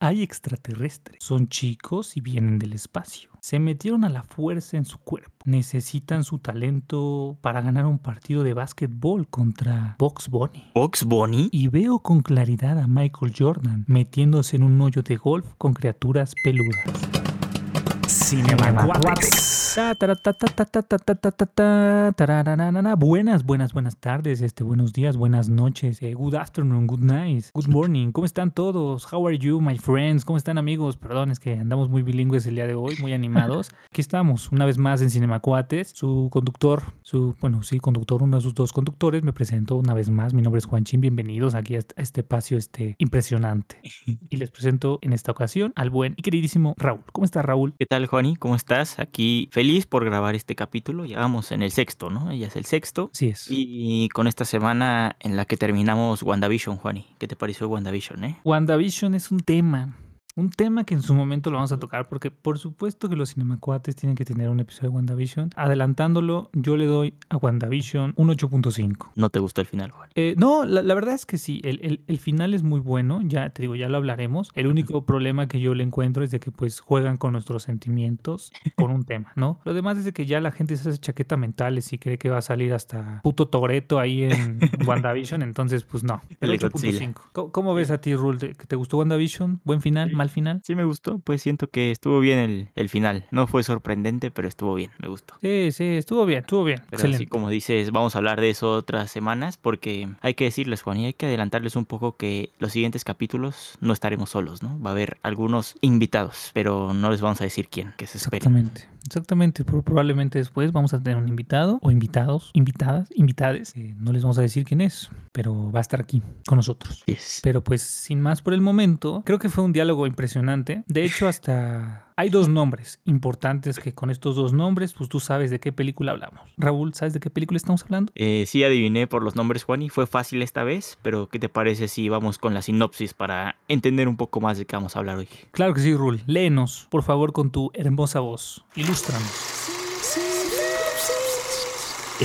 Hay extraterrestres. Son chicos y vienen del espacio. Se metieron a la fuerza en su cuerpo. Necesitan su talento para ganar un partido de básquetbol contra Box Bunny. ¿Box Bunny? Y veo con claridad a Michael Jordan metiéndose en un hoyo de golf con criaturas peludas. Cinemacuates. Buenas, buenas, buenas tardes, este, buenos días, buenas noches, eh, good afternoon, good night, good morning. ¿Cómo están todos? How are you, my friends? ¿Cómo están amigos? Perdón, es que andamos muy bilingües el día de hoy, muy animados. Aquí estamos, una vez más en Cinemacuates. Su conductor, su, bueno, sí, conductor, uno de sus dos conductores, me presento una vez más. Mi nombre es Juan Chin, bienvenidos aquí este, a este espacio este, impresionante. Y les presento en esta ocasión al buen y queridísimo Raúl. ¿Cómo está Raúl? ¿Qué tal? Juani? ¿Cómo estás? Aquí feliz por grabar este capítulo. Ya vamos en el sexto, ¿no? Ya es el sexto. Sí es. Y con esta semana en la que terminamos WandaVision, Juani. ¿Qué te pareció WandaVision, eh? WandaVision es un tema. Un tema que en su momento lo vamos a tocar porque por supuesto que los cinemacuates tienen que tener un episodio de WandaVision. Adelantándolo, yo le doy a WandaVision un 8.5. ¿No te gustó el final, Juan? Eh, no, la, la verdad es que sí, el, el- el final es muy bueno, ya te digo, ya lo hablaremos. El único problema que yo le encuentro es de que pues juegan con nuestros sentimientos con un tema, ¿no? Lo demás es de que ya la gente se hace chaqueta mentales y cree que va a salir hasta puto Toreto ahí en WandaVision, entonces pues no. El El Godzilla. 8.5. ¿Cómo, cómo ves a ti, Rule? ¿Te, te gustó WandaVision? ¿Buen final? ¿Mal final? Sí me gustó, pues siento que estuvo bien el, el final. No fue sorprendente, pero estuvo bien, me gustó. Sí, sí, estuvo bien, estuvo bien. Pero así Excelente. como dices, vamos a hablar de eso otras semanas porque hay que decirles, Juan, y hay que adelantarles un poco que los siguientes capítulos no estaremos solos, ¿no? Va a haber algunos invitados, pero no les vamos a decir quién, que se esperen. Exactamente, exactamente. Pro- Probablemente después vamos a tener un invitado o invitados, invitadas, invitades. eh, no les vamos a decir quién es, pero va a estar aquí con nosotros. Yes. Pero pues sin más por el momento, creo que fue un diálogo impresionante. De hecho, hasta hay dos nombres importantes que con estos dos nombres, pues tú sabes de qué película hablamos. Raúl, ¿sabes de qué película estamos hablando? Eh, sí adiviné por los nombres, Juan, y fue fácil esta vez, pero ¿qué te parece si vamos con la sinopsis para entender un poco más de qué vamos a hablar hoy? Claro que sí, Raúl. Léenos, por favor, con tu hermosa voz. Ilústranos.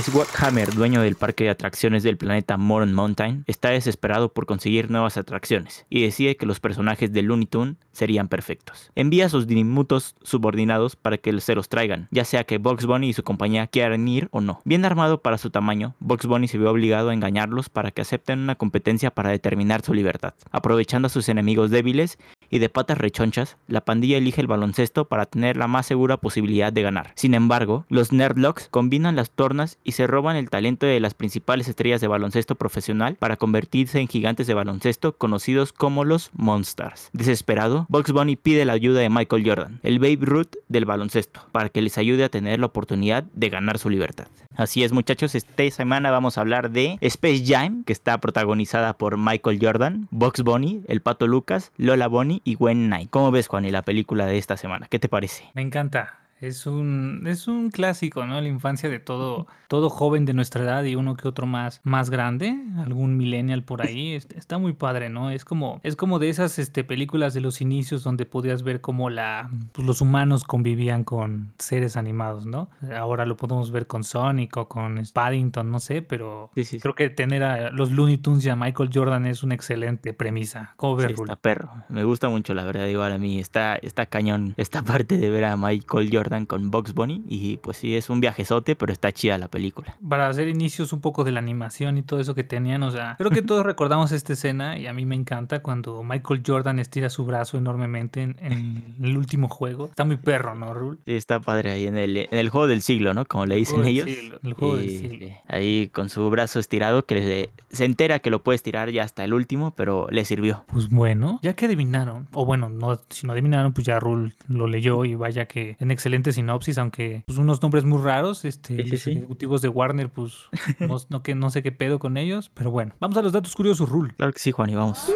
Swat Hammer, dueño del parque de atracciones del planeta Moron Mountain, está desesperado por conseguir nuevas atracciones y decide que los personajes de Looney Tunes serían perfectos. Envía a sus diminutos subordinados para que se los traigan, ya sea que Bugs Bunny y su compañía quieran ir o no. Bien armado para su tamaño, Bugs Bunny se vio obligado a engañarlos para que acepten una competencia para determinar su libertad. Aprovechando a sus enemigos débiles y de patas rechonchas, la pandilla elige el baloncesto para tener la más segura posibilidad de ganar. Sin embargo, los Nerdlocks combinan las tornas y se roban el talento de las principales estrellas de baloncesto profesional para convertirse en gigantes de baloncesto conocidos como los Monsters. Desesperado, Bugs Bunny pide la ayuda de Michael Jordan, el Babe Ruth del baloncesto, para que les ayude a tener la oportunidad de ganar su libertad. Así es, muchachos, esta semana vamos a hablar de Space Jam, que está protagonizada por Michael Jordan, Bugs Bunny, el Pato Lucas, Lola Bunny y Gwen Knight. ¿Cómo ves, Juan, y la película de esta semana? ¿Qué te parece? Me encanta. Es un, es un clásico, ¿no? La infancia de todo, todo joven de nuestra edad y uno que otro más, más grande, algún millennial por ahí. es- Está muy padre, ¿no? Es como, es como de esas este, películas de los inicios donde podías ver cómo la, pues, los humanos convivían con seres animados, ¿no? Ahora lo podemos ver con Sonic o con Paddington, no sé, pero Sí, sí, sí. creo que tener a los Looney Tunes y a Michael Jordan es una excelente premisa. ¿Cómo ves, Sí, Rulo? está perro. Me gusta mucho, la verdad, igual a mí. Está, está cañón esta parte de ver a Michael Jordan con Bugs Bunny. Y pues sí, es un viajezote, pero está chida la película. para hacer inicios un poco de la animación y todo eso que tenían, o sea, creo que todos recordamos esta escena y a mí me encanta cuando Michael Jordan estira su brazo enormemente en, en el último juego. Está muy perro, ¿no, Rul? Sí, está padre ahí en el, en el juego del siglo, ¿no? Como le dicen ellos. siglo, el juego del siglo. Ahí con su brazo estirado, que le- se entera que lo puede estirar ya hasta el último, pero le sirvió. Pues bueno, ya que adivinaron, o bueno, no, si no adivinaron, pues ya Rul lo leyó y vaya que en excelente sinopsis, aunque pues unos nombres muy raros, este, Sí, sí, sí. ejecutivos de Warner, pues no, no, que, no sé qué pedo con ellos, pero bueno, vamos a los datos curiosos, Rul. Claro que sí, Juan, y vamos.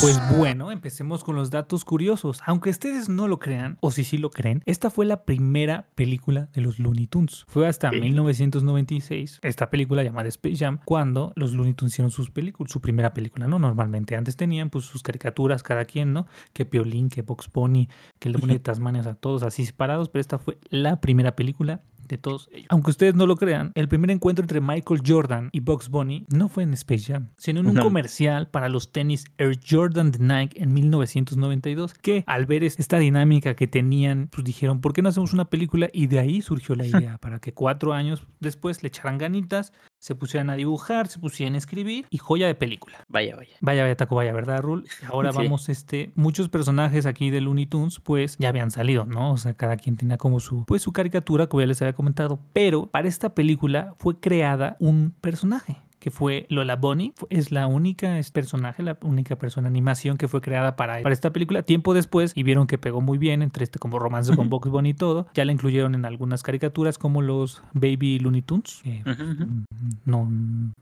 Pues bueno, empecemos con los datos curiosos. Aunque ustedes no lo crean, o si sí lo creen, esta fue la primera película de los Looney Tunes. Fue hasta 1996, esta película llamada Space Jam, cuando los Looney Tunes hicieron sus películas, su primera película, ¿no? Normalmente antes tenían pues sus caricaturas cada quien, ¿no? Que Piolín, que Box Pony, que el de Tasmania, o sea, todos así separados, pero esta fue la primera película de todos ellos. Aunque ustedes no lo crean, el primer encuentro entre Michael Jordan y Bugs Bunny no fue en Space Jam, sino en un No. comercial para los tenis Air Jordan de Nike en 1992, que al ver es- esta dinámica que tenían, pues dijeron, ¿por qué no hacemos una película? Y de ahí surgió la idea, para que cuatro años después le echaran ganitas, se pusieran a dibujar, se pusieran a escribir y joya de película. Vaya, vaya. Vaya, vaya, taco, vaya, ¿verdad, Rul? Ahora Sí. vamos, este, muchos personajes aquí de Looney Tunes, pues ya habían salido, ¿no? O sea, cada quien tenía como su, pues su caricatura, como ya les había comentado. Pero para esta película fue creada un personaje que fue Lola Bunny. Es la única es personaje, la única persona animación que fue creada para, para esta película. Tiempo después, y vieron que pegó muy bien entre este como romance con Bugs Bunny y todo, ya la incluyeron en algunas caricaturas como los Baby Looney Tunes. mm, no,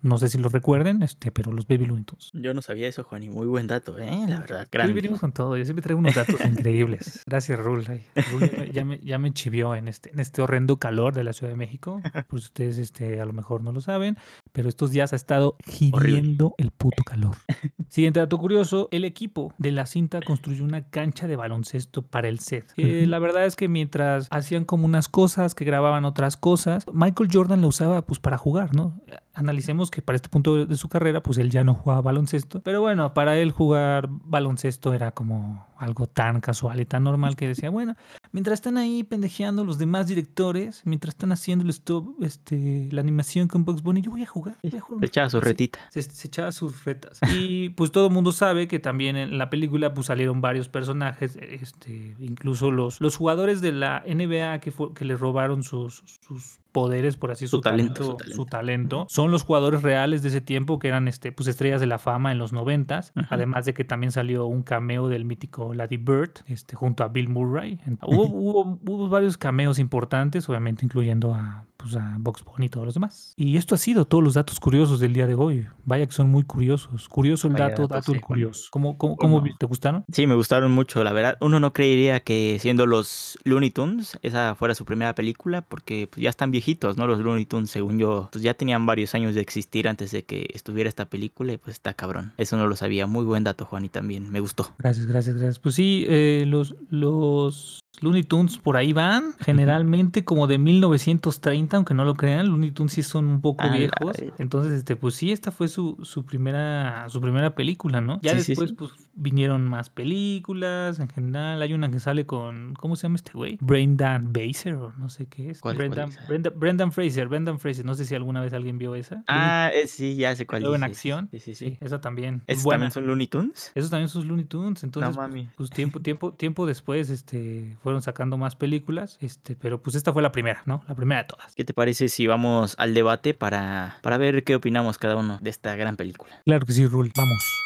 no sé si lo recuerden, este, pero los Baby Looney Tunes. Yo no sabía eso, Juan, y muy buen dato, ¿eh? La verdad, grande. venimos con todo. Yo siempre traigo unos datos increíbles. Gracias, Rul. Ay, Rul ya me- ya, me, ya me chivió en este, en este horrendo calor de la Ciudad de México. Pues ustedes este, a lo mejor no lo saben, pero estos días ha estado hiriendo el puto calor. Siguiente dato curioso, el equipo de la cinta construyó una cancha de baloncesto para el set. Eh. La verdad es que mientras hacían como unas cosas, que grababan otras cosas, Michael Jordan la usaba pues para jugar, ¿no? Analicemos que para este punto de su carrera, pues él ya no jugaba baloncesto. Pero bueno, para él jugar baloncesto era como algo tan casual y tan normal que decía, bueno, mientras están ahí pendejeando los demás directores, mientras están haciendo el stop, este, la animación con Bugs Bunny, yo voy a jugar. voy a jugar Se echaba su retita. se, se echaba sus retas. Y pues todo el mundo sabe que también en la película pues salieron varios personajes, este, incluso los, los jugadores de la NBA que, fue, que le robaron sus, sus poderes, por así Su su, talento, talento, su su talento. Son los jugadores reales de ese tiempo que eran este, pues estrellas de la fama en los noventas. Además de que también salió un cameo del mítico Larry Bird, este, junto a Bill Murray. Hubo, hubo varios cameos importantes, obviamente incluyendo a, pues, a Box Bunny y todos los demás. Y esto ha sido todos los datos curiosos del día de hoy. Vaya que son muy curiosos. Curioso el Vaya dato, dato sí, curioso. ¿Cómo, cómo, cómo ¿Cómo? te gustaron? Sí, me gustaron mucho, la verdad. Uno no creería que siendo los Looney Tunes, esa fuera su primera película, porque pues, ya están viejitos, ¿no? Los Looney Tunes, según yo, pues ya tenían varios años de existir antes de que estuviera esta película y pues está cabrón. Eso no lo sabía. Muy buen dato, Juan, y también me gustó. Gracias, gracias, gracias. Pues sí, eh, los, los Looney Tunes por ahí van, generalmente como de 1930, aunque no lo crean, Looney Tunes sí son un poco A la viejos. Entonces, este, pues sí, esta fue su, su primera, su primera película, ¿no? Ya Sí, sí, después, sí. pues, vinieron más películas, en general. Hay una que sale con, ¿cómo se llama este güey? Brendan Fraser, o no sé qué es. ¿Cuál- cuál Brendan, es? Brenda- Brendan Fraser, Brendan Fraser. No sé si alguna vez alguien vio esa. Ah, eh, sí, ya sé cuál Luego en acción. Sí, sí, Sí, sí. esa también. ¿Esos buena. también son Looney Tunes? Esos también son Looney Tunes, entonces pues, mami. pues, tiempo tiempo tiempo después este fueron sacando más películas, este, pero pues esta fue la primera, ¿no? La primera de todas. ¿Qué te parece si vamos al debate para, para ver qué opinamos cada uno de esta gran película? Claro que sí, Rule. Vamos.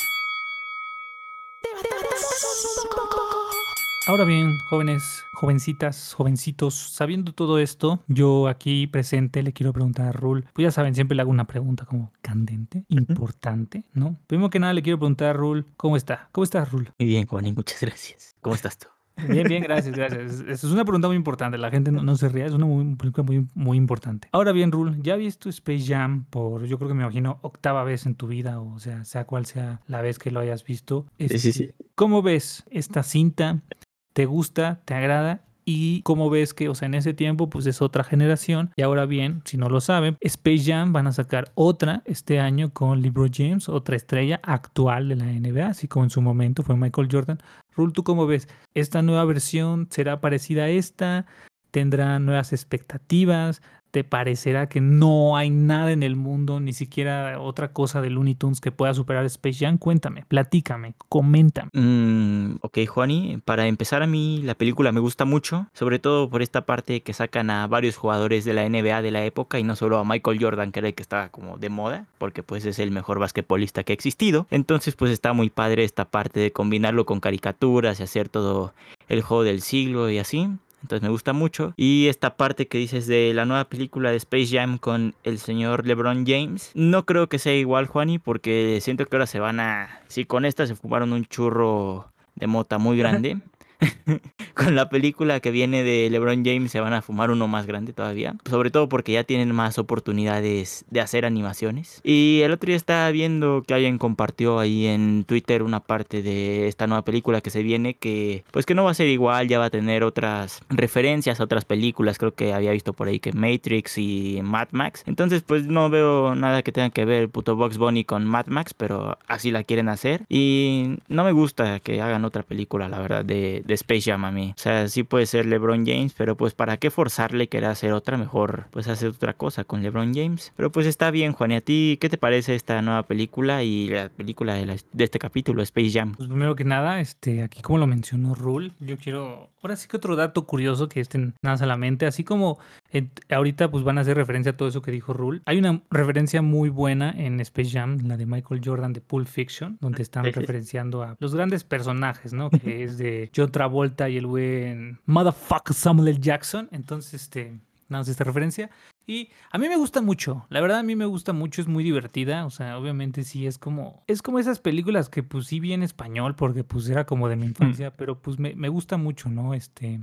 Ahora bien, jóvenes, jovencitas, jovencitos, sabiendo todo esto, yo aquí presente le quiero preguntar a Rul. Pues ya saben, siempre le hago una pregunta como candente, importante, ¿no? Primero que nada le quiero preguntar a Rul, ¿cómo está? ¿Cómo estás, Rul? Muy bien, Juan, y muchas gracias. ¿Cómo estás tú? Bien, bien, gracias, gracias. Es- Es una pregunta muy importante. La gente no, no se ría, es una muy, película muy, muy importante. Ahora bien, Rule, ¿ya has visto Space Jam por, yo creo que me imagino, octava vez en tu vida, o sea, sea cual sea la vez que lo hayas visto? Sí, sí, Este, sí. ¿Cómo ves esta cinta? ¿Te gusta? ¿Te agrada? Y cómo ves que, o sea, en ese tiempo, pues es otra generación. Y ahora bien, si no lo saben, Space Jam van a sacar otra este año con LeBron James, otra estrella actual de la NBA, así como en su momento fue Michael Jordan. Rul, ¿tú cómo ves? ¿Esta nueva versión será parecida a esta? ¿Tendrá nuevas expectativas? ¿Te parecerá que no hay nada en el mundo, ni siquiera otra cosa de Looney Tunes que pueda superar Space Jam? Cuéntame, platícame, coméntame. Mm, ok, Juani, para empezar a mí la película me gusta mucho, sobre todo por esta parte que sacan a varios jugadores de la NBA de la época y no solo a Michael Jordan, que era el que estaba como de moda, porque pues es el mejor basquetbolista que ha existido. Entonces pues está muy padre esta parte de combinarlo con caricaturas y hacer todo el juego del siglo y así. Entonces me gusta mucho. Y esta parte que dices de la nueva película de Space Jam con el señor LeBron James. No creo que sea igual, Juani, porque siento que ahora se van a... Si con esta se fumaron un churro de mota muy grande. con la película que viene de LeBron James se van a fumar uno más grande todavía. Sobre todo porque ya tienen más oportunidades de hacer animaciones. Y el otro día estaba viendo que alguien compartió ahí en Twitter una parte de esta nueva película que se viene que pues que no va a ser igual, ya va a tener otras referencias a otras películas. Creo que había visto por ahí que Matrix y Mad Max. Entonces pues no veo nada que tenga que ver el puto Box Bunny con Mad Max, pero así la quieren hacer. Y no me gusta que hagan otra película, la verdad, de, de Space Jam a mí. O sea, sí puede ser LeBron James, pero pues para qué forzarle querer hacer otra, mejor pues hacer otra cosa con LeBron James. Pero pues está bien, Juan. ¿Y a ti qué te parece esta nueva película y la película de, de este capítulo, Space Jam? Pues primero que nada, este, aquí como lo mencionó Rule, yo quiero, ahora sí que otro dato curioso que estén nada a la mente, así como ahorita pues van a hacer referencia a todo eso que dijo Rule. Hay una referencia muy buena en Space Jam, la de Michael Jordan de Pulp Fiction, donde están referenciando a los grandes personajes, ¿no? Que es de John Travolta y el buen motherfucker Samuel L. Jackson. Entonces, este, nada más esta referencia. Y a mí me gusta mucho, la verdad a mí me gusta mucho, es muy divertida, o sea, obviamente sí es como, es como esas películas que pues sí vi en español porque pues era como de mi infancia, pero pues me, me gusta mucho, ¿no? Este,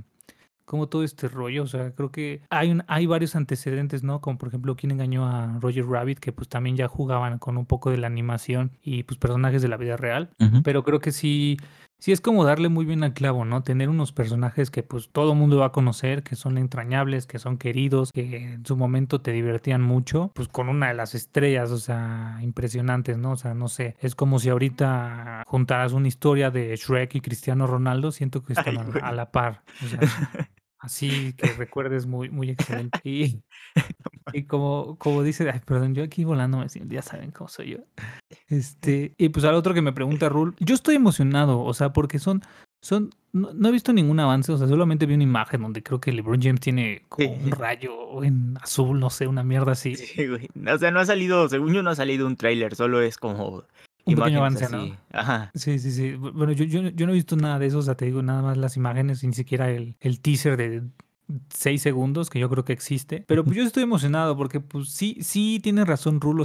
como todo este rollo, o sea, creo que hay, un, hay varios antecedentes, ¿no? Como por ejemplo, quien engañó a Roger Rabbit, que pues también ya jugaban con un poco de la animación y pues personajes de la vida real, pero creo que sí, sí es como darle muy bien al clavo, ¿no? Tener unos personajes que pues todo el mundo va a conocer, que son entrañables, que son queridos, que en su momento te divertían mucho, pues con una de las estrellas, o sea, impresionantes, ¿no? O sea, no sé, es como si ahorita juntaras una historia de Shrek y Cristiano Ronaldo, siento que están a, a, la par. O sea, Así que recuerdes muy, muy excelente. Y, y como, como dice, ay, perdón, yo aquí volando, ya saben cómo soy yo. Este, y pues al otro que me pregunta Rul, yo estoy emocionado, o sea, porque son, son, no, he visto ningún avance, o sea, solamente vi una imagen donde creo que LeBron James tiene como un rayo en azul, no sé, una mierda así. Sí, güey. O sea, no ha salido, según yo no ha salido un tráiler, solo es como un pequeño avance, ¿no? Ajá. Sí, sí, sí. Bueno, yo, yo, yo, no he visto nada de eso, o sea, te digo nada más las imágenes, ni siquiera el, el teaser de seis segundos, que yo creo que existe. Pero pues yo estoy emocionado porque pues sí, sí tiene razón Rulo,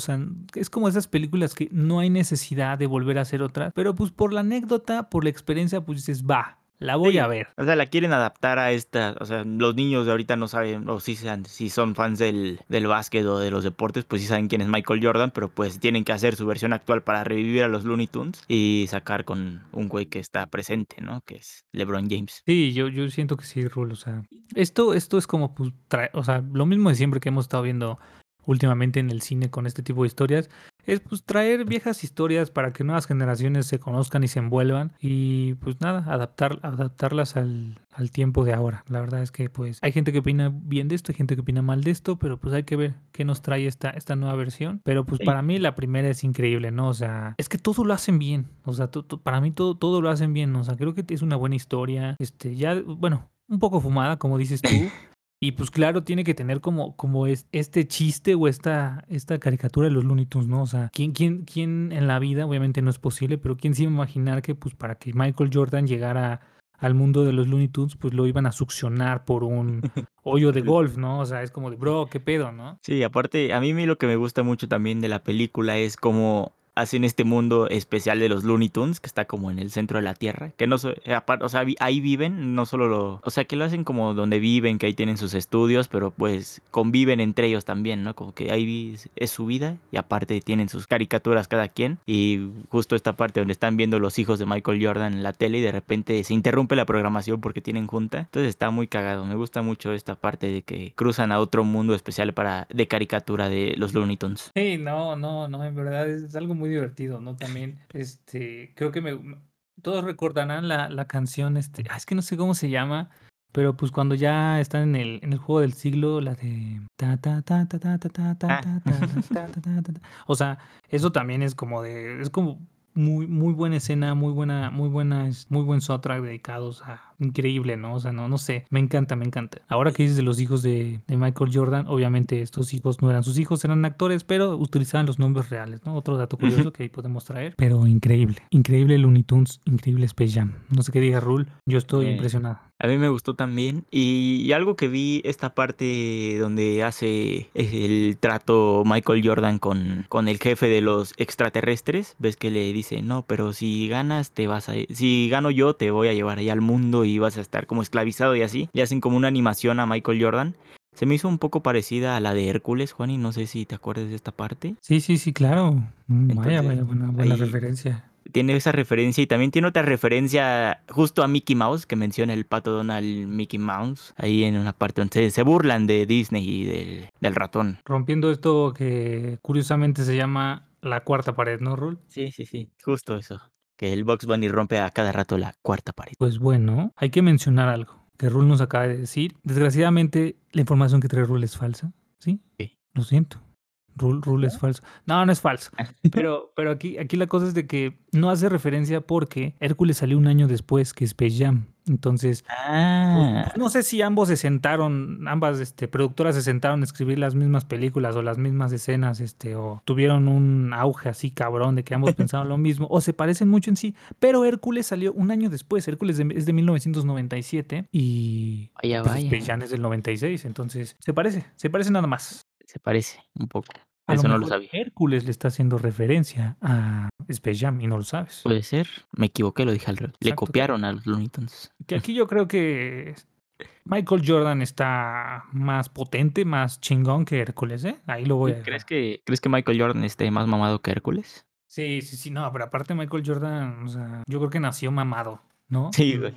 es como esas películas que no hay necesidad de volver a hacer otras, pero pues por la anécdota, por la experiencia, pues dices, va, la voy a ver. O sea, la quieren adaptar a esta. O sea, los niños de ahorita no saben, o si, sean, si son fans del, del básquet o de los deportes, pues sí saben quién es Michael Jordan, pero pues tienen que hacer su versión actual para revivir a los Looney Tunes y sacar con un güey que está presente, ¿no? Que es LeBron James. Sí, yo, yo siento que sí, Rulo. O sea, esto, esto es como, pues, o sea, lo mismo de siempre que hemos estado viendo últimamente en el cine con este tipo de historias es pues traer viejas historias para que nuevas generaciones se conozcan y se envuelvan y pues nada, adaptar, adaptarlas al, al, tiempo de ahora. La verdad es que pues hay gente que opina bien de esto, hay gente que opina mal de esto, pero pues hay que ver qué nos trae esta, esta nueva versión. Pero pues para mí la primera es increíble, ¿no? O sea, es que todo lo hacen bien, o sea, para mí todo, todo lo hacen bien, o sea, creo que es una buena historia, este, ya, bueno, un poco fumada, como dices tú. Y pues claro, tiene que tener como, como es, este chiste o esta, esta caricatura de los Looney Tunes, ¿no? O sea, ¿quién, quién, ¿quién en la vida, obviamente no es posible, pero quién se iba a imaginar que pues para que Michael Jordan llegara al mundo de los Looney Tunes, pues lo iban a succionar por un hoyo de golf, ¿no? O sea, es como de, bro, qué pedo, ¿no? Sí, aparte, a mí lo que me gusta mucho también de la película es como hacen este mundo especial de los Looney Tunes, que está como en el centro de la Tierra, que no, eh, o sea, ahí viven, no solo lo, o sea, que lo hacen como donde viven, que ahí tienen sus estudios, pero pues conviven entre ellos también, ¿no? Como que ahí es su vida y aparte tienen sus caricaturas cada quien y justo esta parte donde están viendo los hijos de Michael Jordan en la tele y de repente se interrumpe la programación porque tienen junta, entonces está muy cagado, me gusta mucho esta parte de que cruzan a otro mundo especial para de caricatura de los Looney Tunes. Sí, no, no, no, en verdad es algo muy muy divertido, ¿no? También, este, creo que me, todos recordarán la, la canción, este, es que no sé cómo se llama, pero pues cuando ya están en el, en el juego del siglo, la de... O sea, eso también es como de... Es como muy, muy buena escena, muy buena, muy buena, muy buen soundtrack dedicados a, increíble, ¿no? O sea, no, no sé, me encanta, me encanta. Ahora que dices de los hijos de, de, Michael Jordan, obviamente estos hijos no eran sus hijos, eran actores, pero utilizaban los nombres reales, ¿no? Otro dato curioso que ahí podemos traer, pero increíble, increíble Looney Tunes, increíble Space Jam. No sé qué diga Rule, yo estoy impresionado. A mí me gustó también. Y, algo que vi, esta parte donde hace el trato Michael Jordan con, con el jefe de los extraterrestres. Ves que le dice, no, pero si ganas, te vas a. Si gano yo, te voy a llevar allá al mundo y y vas a estar como esclavizado y así. Le hacen como una animación a Michael Jordan. Se me hizo un poco parecida a la de Hércules, Juan, y no sé si te acuerdas de esta parte. Sí, sí, sí, claro. Mm, vaya, Entonces, vaya, buena, buena referencia. Tiene esa referencia y también tiene otra referencia justo a Mickey Mouse que menciona el pato Donald Mickey Mouse. Ahí en una parte donde se, se burlan de Disney y del, del ratón. Rompiendo esto que curiosamente se llama la cuarta pared, ¿no, Rul? Sí, sí, sí. Justo eso. Que el Box Bunny rompe a cada rato la cuarta pared. Pues bueno, hay que mencionar algo que Rul nos acaba de decir. Desgraciadamente, la información que trae Rul es falsa, ¿sí? Sí. Lo siento. Rul, Rul es falso. No, no es falso. Pero, pero aquí, aquí la cosa es de que no hace referencia porque Hércules salió un año después que Space Jam. Entonces, Ah, pues, no sé si ambos se sentaron, ambas este, productoras se sentaron a escribir las mismas películas o las mismas escenas, este, o tuvieron un auge así cabrón de que ambos pensaban lo mismo, o se parecen mucho en sí. Pero Hércules salió un año después. Hércules de- es de 1997 y vaya, pues, vaya. Space Jam es del 96. Entonces, se parece, se parece nada más. Se parece un poco. A Eso no lo sabía. Hércules le está haciendo referencia a Space Jam y no lo sabes. Puede ser. Me equivoqué, lo dije al revés. Le copiaron a los Looney Tunes. Que aquí yo creo que Michael Jordan está más potente, más chingón que Hércules, ¿eh? Ahí lo voy a dejar. ¿Crees que, ¿Crees que Michael Jordan esté más mamado que Hércules? Sí, sí, sí, no, pero aparte Michael Jordan, o sea, yo creo que nació mamado, ¿no? Sí, güey.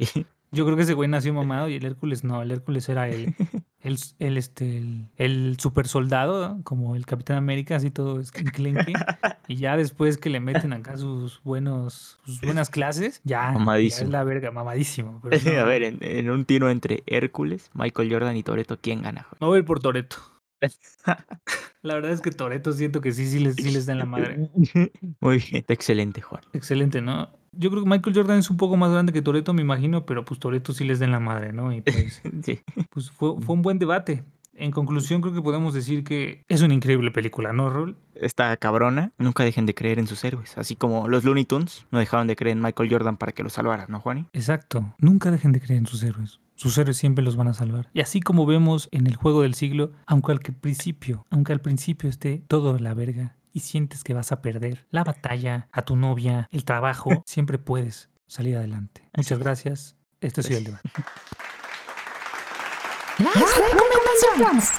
Yo creo que ese güey nació mamado y el Hércules no, el Hércules era el, el, el, este, el, el super soldado, como el Capitán América, así todo esquinclenque. y ya después que le meten acá sus buenos, sus buenas clases, ya, ya Mamadísimo. es la verga, mamadísimo. pero a ver, en, en un tiro entre Hércules, Michael Jordan y Toreto, ¿quién gana? joder? Me voy a ir por Toreto. La verdad es que Toreto siento que sí, sí les, sí les da en la madre. Muy bien, excelente, Juan. Excelente, ¿no? Yo creo que Michael Jordan es un poco más grande que Toreto, me imagino, pero pues Toreto sí les da en la madre, ¿no? Y pues, Sí. pues fue, fue un buen debate. En conclusión, creo que podemos decir que es una increíble película, ¿no, Rol? Esta cabrona, nunca dejen de creer en sus héroes. Así como los Looney Tunes no dejaron de creer en Michael Jordan para que lo salvara, ¿no, Juani? Exacto. Nunca dejen de creer en sus héroes. Sus héroes siempre los van a salvar. Y así como vemos en el juego del siglo, aunque al que principio, aunque al principio esté todo la verga y sientes que vas a perder la batalla, a tu novia, el trabajo, siempre puedes salir adelante. Muchas gracias. Este ha sido el debate. Las recomendaciones.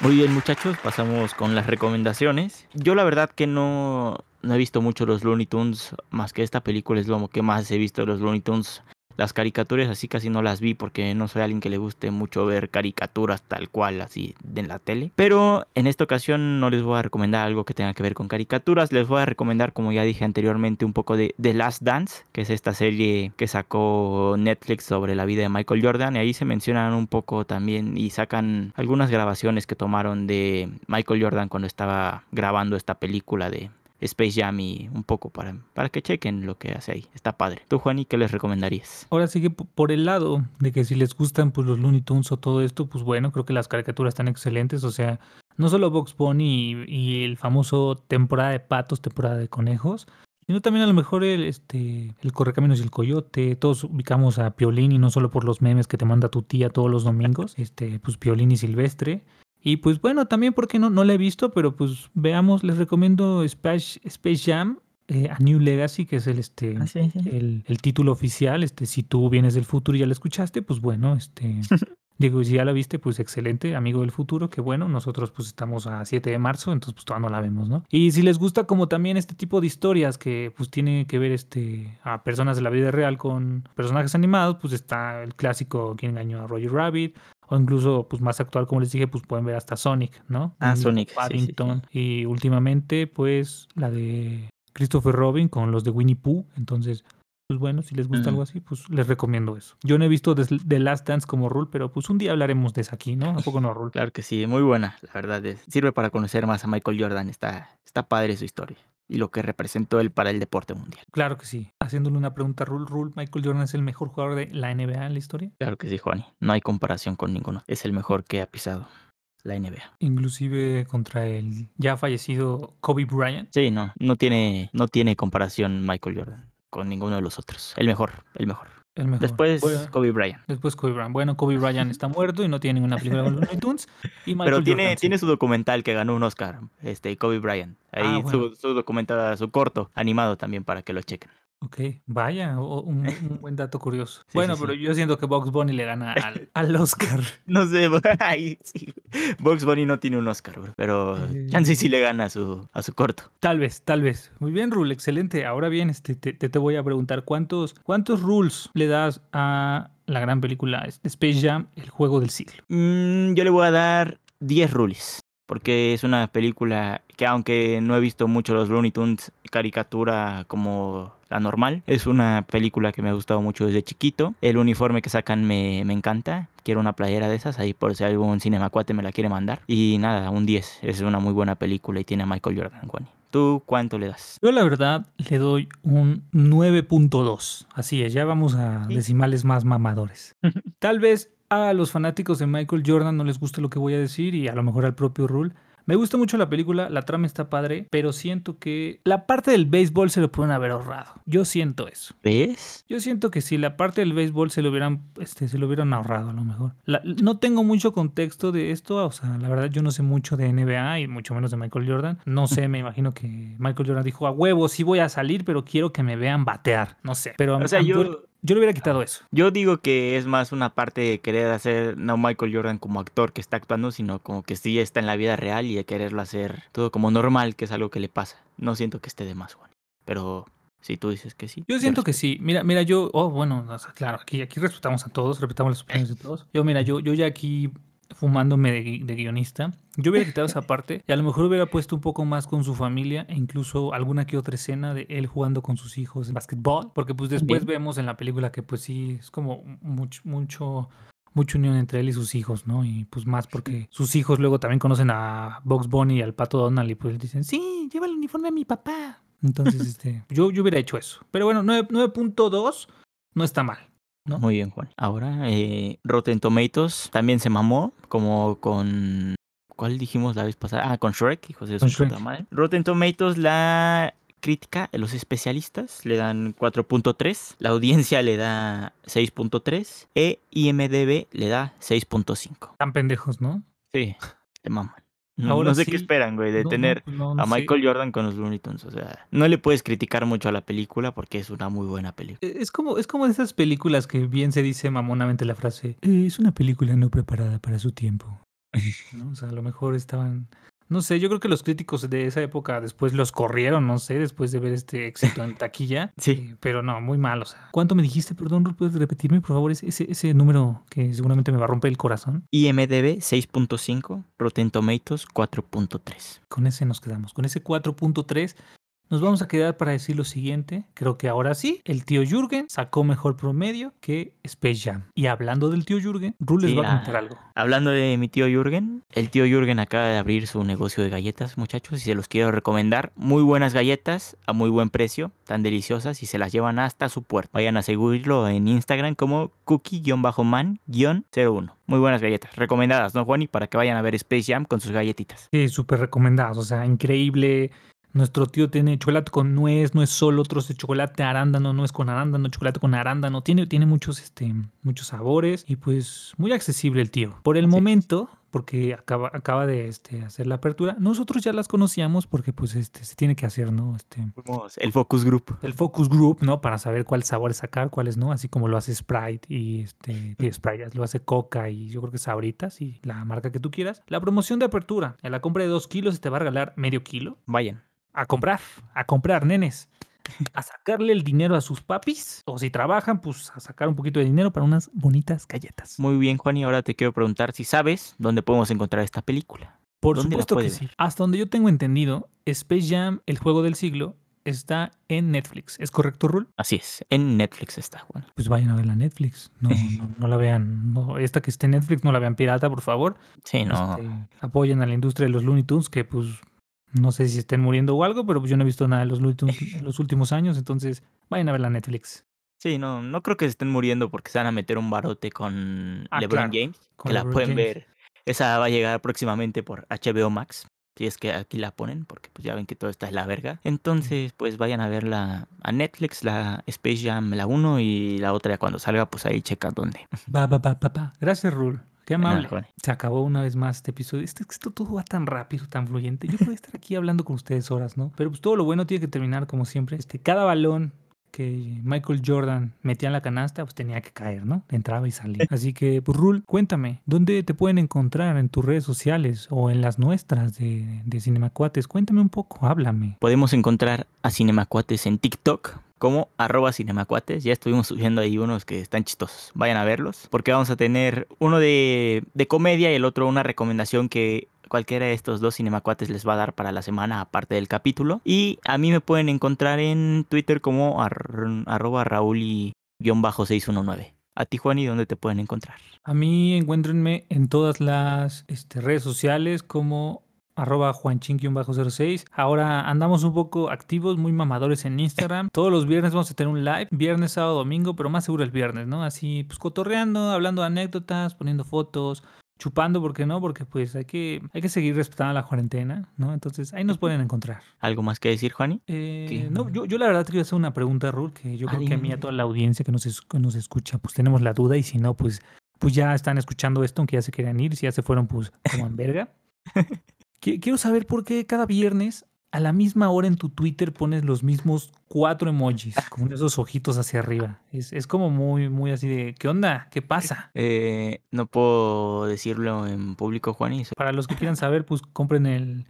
Muy bien, muchachos, pasamos con las recomendaciones. Yo la verdad que no, no he visto mucho los Looney Tunes, más que esta película es lo que más he visto de los Looney Tunes. Las caricaturas así casi no las vi porque no soy alguien que le guste mucho ver caricaturas tal cual así en la tele. Pero en esta ocasión no les voy a recomendar algo que tenga que ver con caricaturas. Les voy a recomendar, como ya dije anteriormente, un poco de The Last Dance, que es esta serie que sacó Netflix sobre la vida de Michael Jordan. Y ahí se mencionan un poco también y sacan algunas grabaciones que tomaron de Michael Jordan cuando estaba grabando esta película de Space Jam y un poco para, para que chequen lo que hace ahí. Está padre. ¿Tú, Juani, qué les recomendarías? Ahora sí que por el lado de que si les gustan pues los Looney Tunes o todo esto, pues bueno, creo que las caricaturas están excelentes. O sea, no solo Box Bunny y, y el famoso temporada de patos, temporada de conejos, sino también a lo mejor el, este, el Correcaminos y el Coyote. Todos ubicamos a Piolín y no solo por los memes que te manda tu tía todos los domingos, este, pues Piolín y Silvestre. Y pues bueno, también porque no, no la he visto, pero pues veamos, les recomiendo Space, Space Jam, eh, A New Legacy, que es el este el, el título oficial, este, si tú vienes del futuro y ya la escuchaste, pues bueno, este, digo, si ya la viste, pues excelente, amigo del futuro, que bueno, nosotros pues estamos a 7 de marzo, entonces pues todavía no la vemos, ¿no? Y si les gusta como también este tipo de historias que pues tiene que ver este, a personas de la vida real con personajes animados, pues está el clásico ¿Quién engañó a Roger Rabbit? O incluso, pues más actual, como les dije, pues pueden ver hasta Sonic, ¿no? Ah, Mm, Sonic, sí, sí, sí. Paddington. Y últimamente, pues, la de Christopher Robin con los de Winnie Pooh. Entonces, pues bueno, si les gusta Ujú. algo así, pues les recomiendo eso. Yo no he visto The Last Dance como rule, pero pues un día hablaremos de eso aquí, ¿no? ¿A poco no, rule? Claro que sí, muy buena, la verdad. es- sirve para conocer más a Michael Jordan. Está, está padre su historia y lo que representó él para el deporte mundial. Claro que sí. Haciéndole una pregunta, rule, rule, Michael Jordan es el mejor jugador de la NBA en la historia. Claro que sí, Juani. No hay comparación con ninguno. Es el mejor que ha pisado la NBA. Inclusive contra el ya fallecido Kobe Bryant. Sí, no, no tiene, no tiene comparación Michael Jordan con ninguno de los otros. El mejor, el mejor. El mejor. Después Bueno, Kobe Bryant. Después Kobe Bryant. Bueno, Kobe Bryant está muerto y no tiene ninguna película con los Looney Tunes. Y Michael Pero tiene, Jordan, sí. tiene su documental que ganó un Oscar, este Kobe Bryant. Ahí Ah, bueno. su, su documental, su corto animado también para que lo chequen. Ok, vaya, o- un, un buen dato curioso. Sí, bueno, pero sí. yo siento que Box Bunny le gana al, al Oscar. No sé, sí. Box Bunny no tiene un Oscar, bro, pero Eh. Chance sí le gana a su, a su corto. Tal vez, tal vez. Muy bien, Rule, excelente. Ahora bien, este, te, te, te voy a preguntar, ¿cuántos, ¿cuántos rules le das a la gran película Space Jam, el juego del siglo? Mm, yo le voy a dar 10 rules. Porque es una película que aunque no he visto mucho los Looney Tunes caricatura como la normal, es una película que me ha gustado mucho desde chiquito. El uniforme que sacan me, me encanta. Quiero una playera de esas, ahí por si algún cinemacuate me la quiere mandar. Y nada, un 10. Es una muy buena película y tiene a Michael Jordan, Juan. ¿Tú cuánto le das? Yo la verdad le doy un 9.2. Así es, ya vamos a decimales más mamadores. Tal vez a los fanáticos de Michael Jordan no les guste lo que voy a decir y a lo mejor al propio Rule. Me gusta mucho la película, la trama está padre, pero siento que la parte del béisbol se lo pueden haber ahorrado. Yo siento eso. ¿Ves? Yo siento que si la parte del béisbol se lo hubieran, este, se lo hubieran ahorrado a lo mejor. La- no tengo mucho contexto de esto, o sea, la verdad yo no sé mucho de NBA y mucho menos de Michael Jordan. No sé, me imagino que Michael Jordan dijo, a huevo, sí voy a salir, pero quiero que me vean batear. No sé, pero O sea, yo- yo le hubiera quitado eso. Yo digo que es más una parte de querer hacer no Michael Jordan como actor que está actuando, sino como que sí está en la vida real y de quererlo hacer todo como normal, que es algo que le pasa. No siento que esté de más, Juan. Pero si tú dices que sí. Yo siento que sí. Mira, mira, yo, oh, bueno, claro, aquí, aquí respetamos a todos, respetamos las opiniones de todos. Yo, mira, yo, yo ya aquí fumándome de, gui- de guionista, yo hubiera quitado esa parte y a lo mejor hubiera puesto un poco más con su familia e incluso alguna que otra escena de él jugando con sus hijos en básquetbol, porque pues después Bien. vemos en la película que pues sí, es como mucho, mucho, mucha unión entre él y sus hijos, ¿no? Y pues más porque sus hijos luego también conocen a Box Bunny y al Pato Donald y pues dicen, sí, lleva el uniforme de mi papá. Entonces, este, yo, yo hubiera hecho eso. Pero bueno, 9 9.2 no está mal. ¿No? Muy bien, Juan. Ahora, eh, Rotten Tomatoes también se mamó, como con... ¿Cuál dijimos la vez pasada? Ah, con Shrek, hijos de su puta madre. Rotten Tomatoes, la crítica, los especialistas le dan 4.3, la audiencia le da 6.3 e IMDB le da 6.5. Tan pendejos, ¿no? Sí, te maman. No, no sé sí. qué esperan, güey, de No, tener no, a. Michael Jordan con los Looney Tunes. O sea, no le puedes criticar mucho a la película porque es una muy buena película. Eh, Es como, es como de esas películas que bien se dice mamonamente la frase, "Eh, es una película no preparada para su tiempo. ¿No? O sea, a lo mejor estaban... No sé, yo creo que los críticos de esa época después los corrieron, no sé, después de ver este éxito en taquilla. Sí. Eh, pero no, muy mal, o sea. ¿Cuánto me dijiste? Perdón, ¿puedes repetirme, por favor, ese, ese, ese número que seguramente me va a romper el corazón? IMDB 6.5, Rotten Tomatoes 4.3. Con ese nos quedamos. Con ese 4.3 nos vamos a quedar para decir lo siguiente. Creo que ahora sí, el tío Jürgen sacó mejor promedio que Space Jam. Y hablando del tío Jürgen, Rule les Sí, va a contar algo. Hablando de mi tío Jürgen, el tío Jürgen acaba de abrir su negocio de galletas, muchachos, y se los quiero recomendar. Muy buenas galletas, a muy buen precio, tan deliciosas y se las llevan hasta su puerta. Vayan a seguirlo en Instagram como cookie-man-01. Muy buenas galletas, recomendadas, ¿no, Juan? Y para que vayan a ver Space Jam con sus galletitas. Sí, súper recomendados. O sea, increíble. Nuestro tío tiene chocolate con nuez, no es solo otros de chocolate arándano, no es con arándano, chocolate con arándano. Tiene, tiene muchos, este, muchos sabores y pues muy accesible el tío. Por el Sí. momento, porque acaba, acaba de este, hacer la apertura, nosotros ya las conocíamos porque pues este, se tiene que hacer, ¿no? Este, el Focus Group. el focus group, ¿no? Para saber cuál sabor sacar, cuáles no, así como lo hace Sprite y este y Sprite, lo hace Coca y yo creo que Sabritas y la marca que tú quieras. La promoción de apertura, en la compra de dos kilos te va a regalar medio kilo. Vayan. A comprar, a comprar, nenes. A sacarle el dinero a sus papis. O si trabajan, pues a sacar un poquito de dinero para unas bonitas galletas. Muy bien, Juan, y ahora te quiero preguntar si sabes dónde podemos encontrar esta película. Por ¿dónde la supuesto que sí. Hasta donde yo tengo entendido, Space Jam, el juego del siglo, está en Netflix. ¿Es correcto, Rul? Así es, en Netflix está, Juan. pues vayan a verla en Netflix. No, no, no la vean. no, esta que esté en Netflix, no la vean pirata, por favor. Sí, no. Este, apoyen a la industria de los Looney Tunes, que pues no sé si estén muriendo o algo, pero pues yo no he visto nada de los en los últimos años, entonces vayan a verla en Netflix. Sí, no, no creo que estén muriendo porque se van a meter un barote con Ah, LeBron claro, James, con que la pueden James. ver. Esa va a llegar próximamente por HBO Max, si es que aquí la ponen, porque pues ya ven que todo está es la verga. Entonces, pues vayan a verla a Netflix, la Space Jam, la 1 y la otra cuando salga, pues ahí checan dónde. Va, va, va, va, va. Gracias, Rul. Qué amable. Se acabó una vez más este episodio. Este- Esto todo va tan rápido, tan fluyente. Yo puedo estar aquí hablando con ustedes horas, ¿no? Pero pues todo lo bueno tiene que terminar como siempre. Este, cada balón que Michael Jordan metía en la canasta, pues tenía que caer, ¿no? Entraba y salía. Así que, pues, Rul, cuéntame, ¿dónde te pueden encontrar en tus redes sociales o en las nuestras de, de Cinemacuates? Cuéntame un poco, háblame. Podemos encontrar a Cinemacuates en TikTok como arroba cinemacuates. Ya estuvimos subiendo ahí unos que están chistosos. Vayan a verlos. Porque vamos a tener uno de, de comedia y el otro una recomendación que cualquiera de estos dos cinemacuates les va a dar para la semana aparte del capítulo. Y a mí me pueden encontrar en Twitter como ar- arroba raúl-619. A ti, Juan, ¿y dónde te pueden encontrar? A mí encuéntrenme en todas las este, redes sociales como arroba juanchin-06. Ahora andamos un poco activos, muy mamadores en Instagram. Todos los viernes vamos a tener un live, viernes, sábado, domingo, pero más seguro el viernes, ¿no? Así, pues cotorreando, hablando de anécdotas, poniendo fotos, chupando, ¿por qué no? Porque pues hay que, hay que seguir respetando la cuarentena, ¿no? Entonces ahí nos pueden encontrar. ¿Algo más que decir, Juani? Eh, no, yo, yo la verdad te quiero hacer una pregunta, Rul, que yo creo que a mí a toda la audiencia que nos, es- que nos escucha, pues tenemos la duda y si no, pues, pues ya están escuchando esto, aunque ya se querían ir, si ya se fueron, pues como en verga. Qui- Quiero saber por qué cada viernes a la misma hora en tu Twitter pones los mismos cuatro emojis, con esos ojitos hacia arriba. Es, es como muy, muy así de, ¿qué onda? ¿Qué pasa? Eh, no puedo decirlo en público, Juani. so- Para los que quieran saber, pues compren el,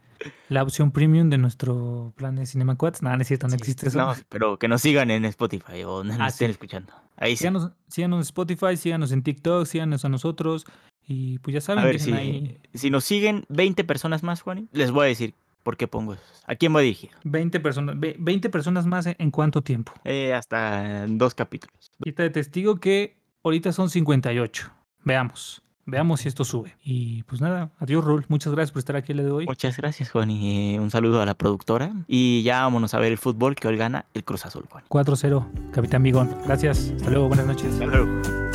la opción premium de nuestro plan de Cinema Quads. Nada, no es cierto, no Sí, existe eso. No, pero que nos sigan en Spotify o donde nos Ah, estén sí. escuchando. Ahí sí. Síganos, síganos en Spotify, síganos en TikTok, síganos a nosotros. Y pues ya A saben, ver, dejen si, ahí si nos siguen 20 personas más, Juani, les voy a decir por qué pongo esos. ¿A quién voy dirigido? 20 personas, ve- 20 personas más en, cuánto tiempo. Eh, hasta dos capítulos. Y de testigo que ahorita son 58. Veamos, veamos si esto sube. Y pues nada, adiós, Rul. Muchas gracias por estar aquí el día de hoy. Muchas gracias, Juan, y un saludo a la productora. Y ya vámonos a ver el fútbol que hoy gana el Cruz Azul, Juan. 4-0, Capitán Bigón. Gracias, hasta luego, buenas noches. Hasta luego.